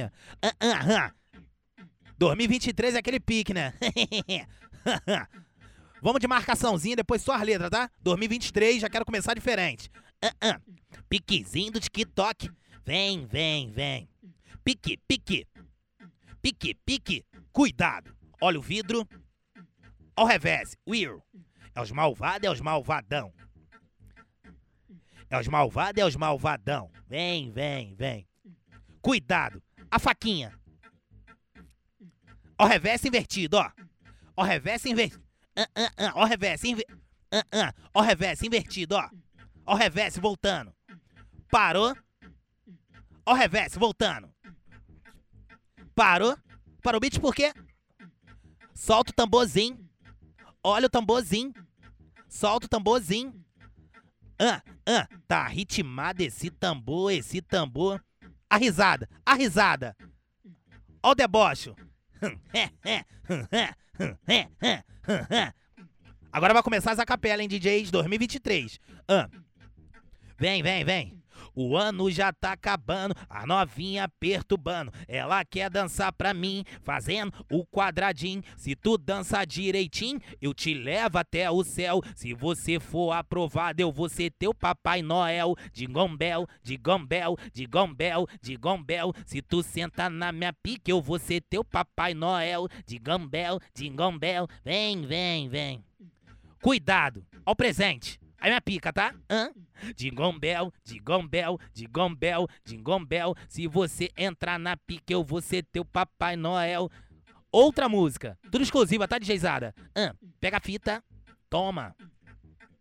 Ah, ah, ah. 2023 é aquele pique, né? Vamos de marcaçãozinha, depois só as letras, tá? 2023, já quero começar diferente. Ah, ah. Piquezinho do TikTok. Vem, vem, vem. Pique, pique. Pique, pique. Cuidado. Olha o vidro. Ao revés. Will. É os malvados, é os malvadão. É os malvados, é os malvadão. Vem, vem, vem. Cuidado. A faquinha. Ó, reverso invertido, ó. Ó, reverso invertido. Ah. Ó, reverso invertido. Ó, reverso invertido, ó. Ó, reverso voltando. Parou. Ó, reverso voltando. Parou. Parou o beat por quê? Solta o tamborzinho. Olha o tamborzinho. Solta o tamborzinho. Ah, ah, tá ritmado esse tambor, esse tambor. A risada, a risada. Ó o debocho. Agora vai começar as acapela, hein, DJs 2023. Ah. Vem, vem, vem. O ano já tá acabando, a novinha perturbando. Ela quer dançar pra mim, fazendo o quadradinho. Se tu dança direitinho, eu te levo até o céu. Se você for aprovado, eu vou ser teu Papai Noel. De gombel, de gombel, de gombel, de gombel. Se tu senta na minha pique, eu vou ser teu Papai Noel. De gombel, de gombel. Vem, vem, vem. Cuidado, ao presente. Aí minha pica, tá? Hã? Dingombel, dingombel, dingombel, dingombel. Se você entrar na pica, eu vou ser teu Papai Noel. Outra música, tudo exclusiva, tá, DJzada? Hã? Pega a fita, toma,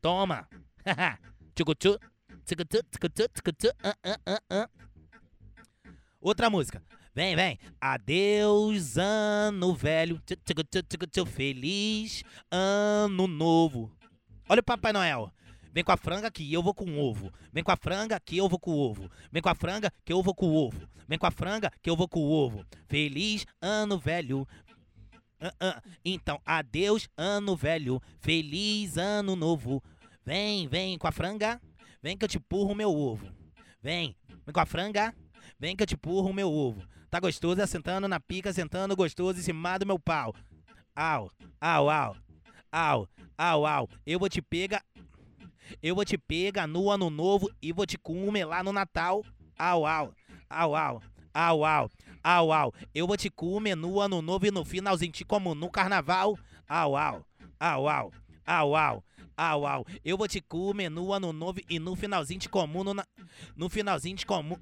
toma. Tchucutu, tchucutu, tchucutu, tchucutu, hã, hã, hã, hã. Outra música. Vem, vem. Adeus, ano velho. Feliz ano novo. Olha o Papai Noel. Vem com a franga que eu vou com ovo. Vem com a franga que eu vou com ovo. Vem com a franga que eu vou com ovo. Vem com a franga que eu vou com ovo. Feliz ano velho. Então, adeus, ano velho. Feliz ano novo. Vem, vem com a franga. Vem que eu te empurro o meu ovo. Vem, vem com a franga. Vem que eu te empurro o meu ovo. Tá gostoso assentando na pica, sentando gostoso em cima do meu pau. Au, au, au. Au, au, au. Eu vou te pegar. Eu vou te pegar no ano novo e vou te lá no Natal. Au, au, au, au, au, au, au, au. Eu vou te comer no ano novo e no finalzinho te como no carnaval. Au, au, au, au, au, au, au, au. Eu vou te comer no ano novo e no finalzinho te como no, na... no finalzinho te como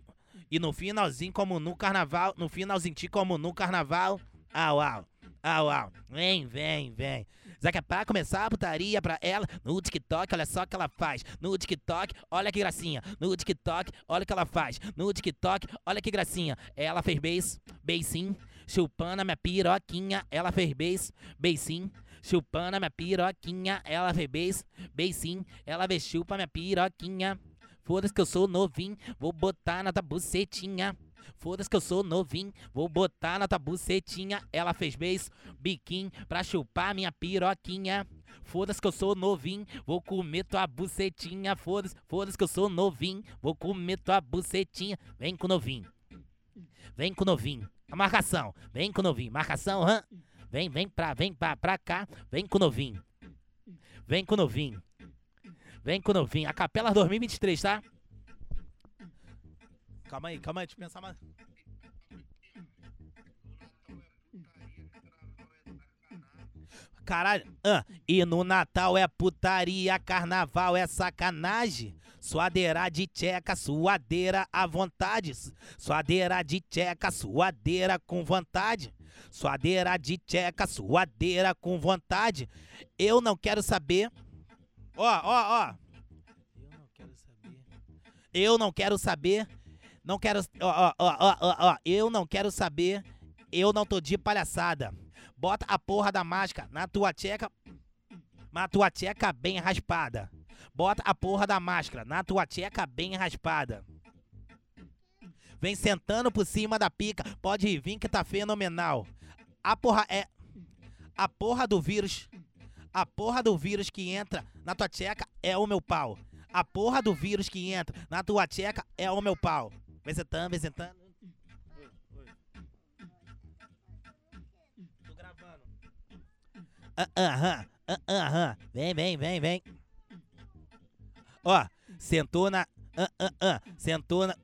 e no finalzinho como no carnaval, no finalzinho te como no carnaval. Au, au, au, au. Vem, vem, vem. Zaca pra começar a putaria pra ela no TikTok, olha só o que ela faz. No TikTok, olha que gracinha. No TikTok, olha o que ela faz. No TikTok, olha que gracinha. Ela fez beijo, beicinho, chupando a minha piroquinha. Ela fez beijo, beicinho. Chupando a minha piroquinha, ela fez beijo, beicinho. Ela fez chupa minha piroquinha. Foda-se que eu sou novinho, vou botar na tua bucetinha. Foda-se que eu sou novinho, vou botar na tua bucetinha. Ela fez beijo, biquinho, pra chupar minha piroquinha. Foda-se que eu sou novinho, vou comer tua bucetinha. Foda-se, foda-se que eu sou novinho, vou comer tua bucetinha. Vem com novinho, vem com novinho. A marcação, vem com novinho. Marcação, hã? Vem, vem pra, vem pra, pra cá, vem com novinho. Vem com novinho. Vem com novinho. A Capela 2023, tá? Calma aí, calma aí, deixa eu pensar mais. Caralho, ah, e no Natal é putaria, carnaval é sacanagem. Suadeira de tcheca, suadeira à vontade. Suadeira de tcheca, suadeira com vontade. Suadeira de tcheca, suadeira com vontade. Eu não quero saber. Ó, ó, ó. Eu não quero saber. Eu não quero saber. Não quero. Ó, ó, ó, ó, ó. Eu não quero saber. Eu não tô de palhaçada. Bota a porra da máscara na tua tcheca. Na tua tcheca bem raspada. Bota a porra da máscara na tua tcheca bem raspada. Vem sentando por cima da pica. Pode vir que tá fenomenal. A porra é. A porra do vírus. A porra do vírus que entra na tua tcheca é o meu pau. A porra do vírus que entra na tua tcheca é o meu pau. Vem sentando, vem sentando. Tô gravando. Ah, aham, ah aham. Vem, vem, vem, vem. Ó, sentou na. Ah, ah, sentou na.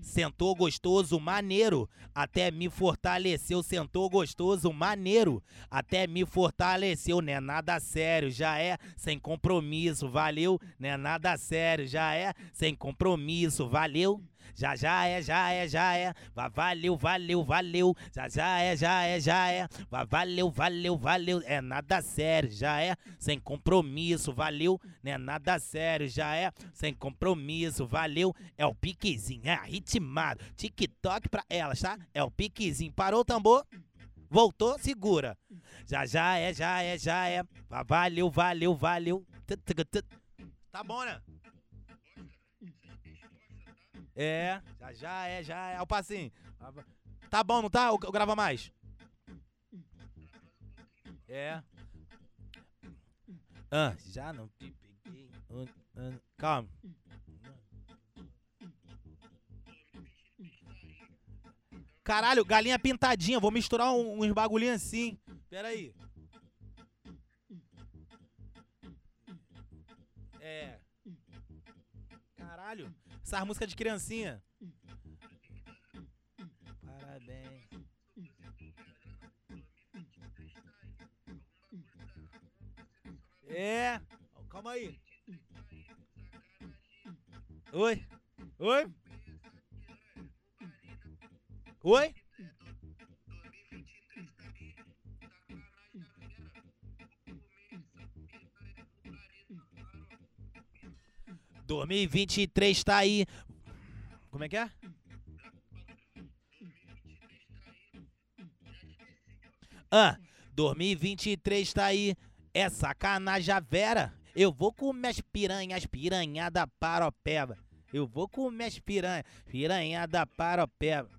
Sentou gostoso, maneiro. Até me fortaleceu. Sentou gostoso, maneiro. Até me fortaleceu. Né? Nada sério, já é sem compromisso. Valeu. Né? Nada sério, já é sem compromisso. Valeu. Já, já é, já é, já é. Va- Valeu, valeu, valeu. Já, já é, já é, já é. Va- Valeu, valeu, valeu. É nada sério, já é. Sem compromisso, valeu. Não é nada sério, já é. Sem compromisso, valeu. É o piquezinho, é ritmado. TikTok pra elas, tá? É o piquezinho. Parou o tambor? Voltou, segura. Já, já é, já é, já é. Va- Valeu, valeu, valeu. Tá bom, né? É, já já é, já é. Ó o passinho. Tá bom, não tá? Ou grava mais? É. Ah, já não te peguei. Calma. Caralho, galinha pintadinha. Vou misturar uns bagulhinhos assim. Pera aí. É. Caralho. Essas músicas de criancinha. Parabéns. É. Calma aí. Oi. Oi. Oi. Dois mil e vinte e três tá aí. Como é que é? Ah, 2023 tá aí. É sacanagem a vera. Eu vou comer as piranhas, as piranha da paropeba. Eu vou comer as piranha, piranha da paropeba.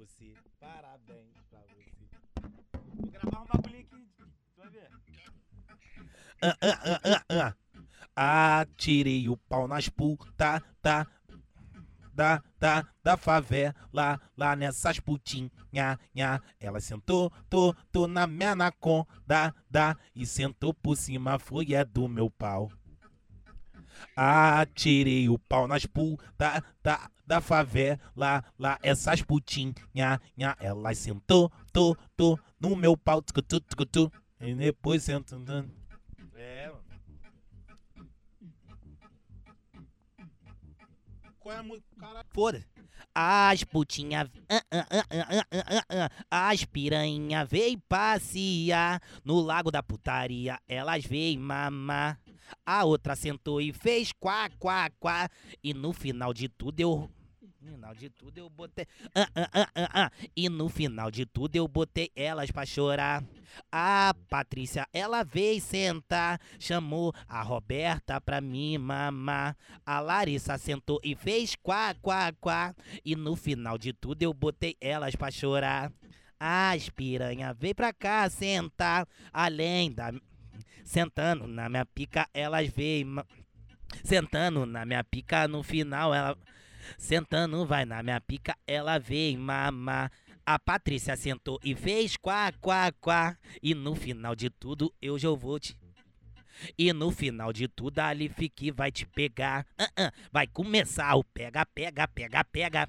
Você. Parabéns pra você. Vou gravar um bagulhinho aqui. Tu vai ver. Ah, ah, ah, ah, ah. Atirei o pau nas puta, tá, da, da, da favela, lá nessas putinha, nha. Ela sentou, tô, tô na minha anaconda, da, e sentou por cima, foi é do meu pau. Atirei o pau nas puta, da, da favela, lá essas putinha, nha. Ela sentou, tô, tô, no meu pau, tucutu, tucutu, e depois sentou. É, mano. Qual é a música? Caralho. Foda. As putinha, ah, as piranha veio passear no lago da putaria, elas veio mamar. A outra sentou e fez quá, quá, quá. E no final de tudo eu. No final de tudo eu botei. Ah, ah, ah. E no final de tudo eu botei elas pra chorar. A Patrícia, ela veio sentar, chamou a Roberta pra me mamar. A Larissa sentou e fez quá, quá, quá. E no final de tudo eu botei elas pra chorar. As piranha veio pra cá sentar, além da. Sentando na minha pica, elas veio. ma- Sentando na minha pica, no final ela. Sentando, vai na minha pica, ela veio mamar. A Patrícia sentou e fez quá, quá, quá. E no final de tudo, eu já vou te. E no final de tudo, a Alifique vai te pegar. Ah, ah, vai começar o pega, pega, pega, pega.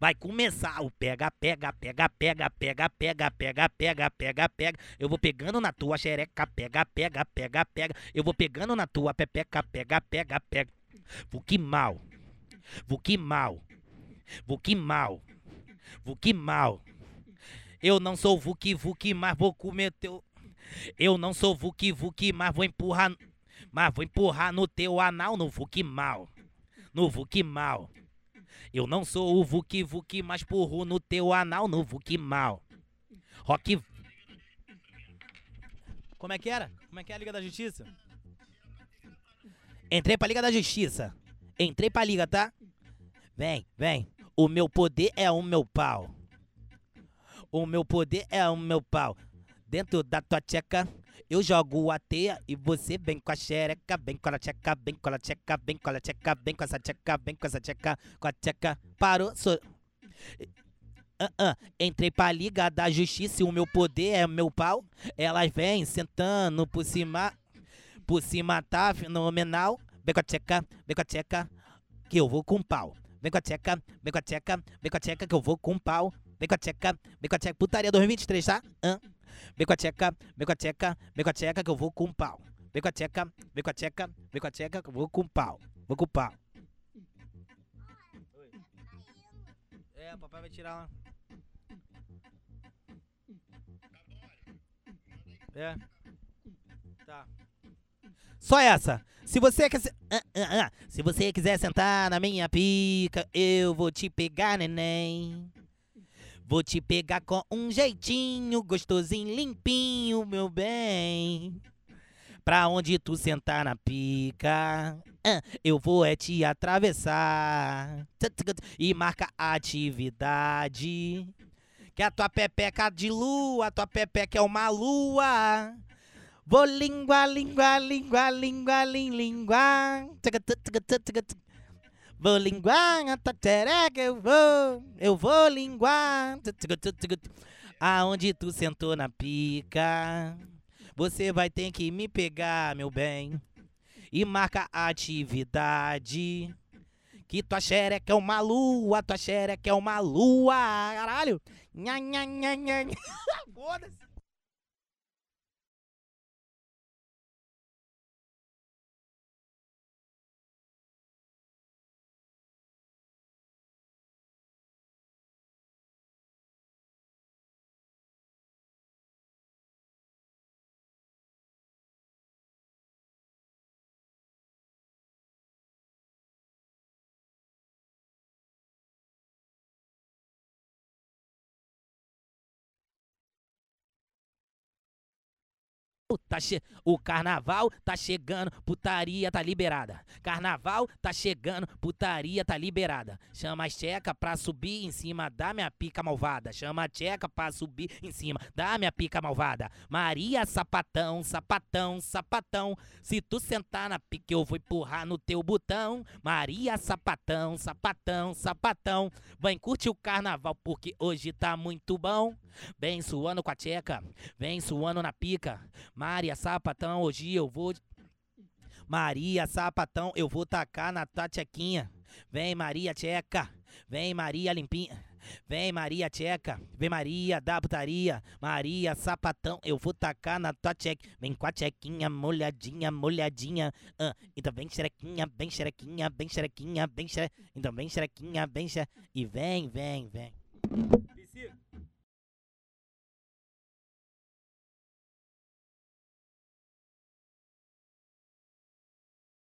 Vai começar o pega, pega, pega, pega, pega, pega, pega, pega, pega, pega. Eu vou pegando na tua xereca, pega, pega, pega, pega. Eu vou pegando na tua pepeca, pega, pega, pega. Vou que mal. Vou que mal. Vou que mal. Vou que mal. Eu não sou Vuki Vuki, mas vou comer teu. Eu não sou Vuki Vuki, mas vou empurrar. Mas vou empurrar no teu anal no Vuki mal. No Vuki mal. Eu não sou o Vuki Vuki, mas porro no teu anal no Vuki mal. Rock. Como é que era? Como é que é a Liga da Justiça? Entrei pra Liga da Justiça. Entrei pra Liga, tá? Vem, vem. O meu poder é o meu pau. O meu poder é o meu pau. Dentro da tua tcheca, eu jogo a teia e você vem com a xereca, vem com a tcheca, vem com a tcheca, vem com a tcheca, vem com essa tcheca, vem com essa tcheca, com a tcheca. Parou, sou. Uh -uh. Entrei pra liga da justiça e o meu poder é meu pau. Elas vêm sentando por cima, por cima tá fenomenal. Vem com a tcheca, vem com a tcheca, que eu vou com pau. Vem com a tcheca, vem com a tcheca, vem com a tcheca que eu vou com pau. Vem com a tcheca, vem com a tcheca. Putaria 2023, tá? Hã? Vem com a tcheca, vem com a tcheca, vem com a tcheca que eu vou com pau. Vem com a tcheca, vem com a tcheca, vem com a tcheca que eu vou com pau. Vou com pau. É, papai vai tirar lá. É. Tá. Só essa. Se você quiser, ah, ah, ah. se você quiser sentar na minha pica, eu vou te pegar, neném. Vou te pegar com um jeitinho gostosinho, limpinho, meu bem. Pra onde tu sentar na pica, eu vou é te atravessar. E marca atividade. Que a tua pepeca de lua, a tua pepeca é uma lua. Vou língua, língua, língua, língua, língua. Vou linguar eu vou, eu vou linguar. Aonde tu sentou na pica, você vai ter que me pegar, meu bem. E marca a atividade. Que tua xereca é uma lua, tua xereca é uma lua. Caralho. Nha, nha, nha, nha. Foda-se. Tá che... O carnaval tá chegando, putaria tá liberada. Carnaval tá chegando, putaria tá liberada. Chama a checa pra subir em cima da minha pica malvada. Chama a checa pra subir em cima da minha pica malvada. Maria sapatão, sapatão, sapatão. Se tu sentar na pica, eu vou empurrar no teu botão. Maria sapatão, sapatão, sapatão. Vem curtir o carnaval porque hoje tá muito bom. Vem suando com a tcheca, vem suando na pica. Maria Sapatão, hoje eu vou. Maria Sapatão, eu vou tacar na tua tchequinha. Vem Maria Tcheca, vem Maria Limpinha. Vem Maria Tcheca, vem Maria da putaria, Maria Sapatão, eu vou tacar na tua tcheca. Vem com a tchequinha, molhadinha, molhadinha. Uh, então vem xerequinha, vem xerequinha, vem xerequinha, vem xerequinha. Então vem xerequinha, vem xerequinha. E vem, vem, vem.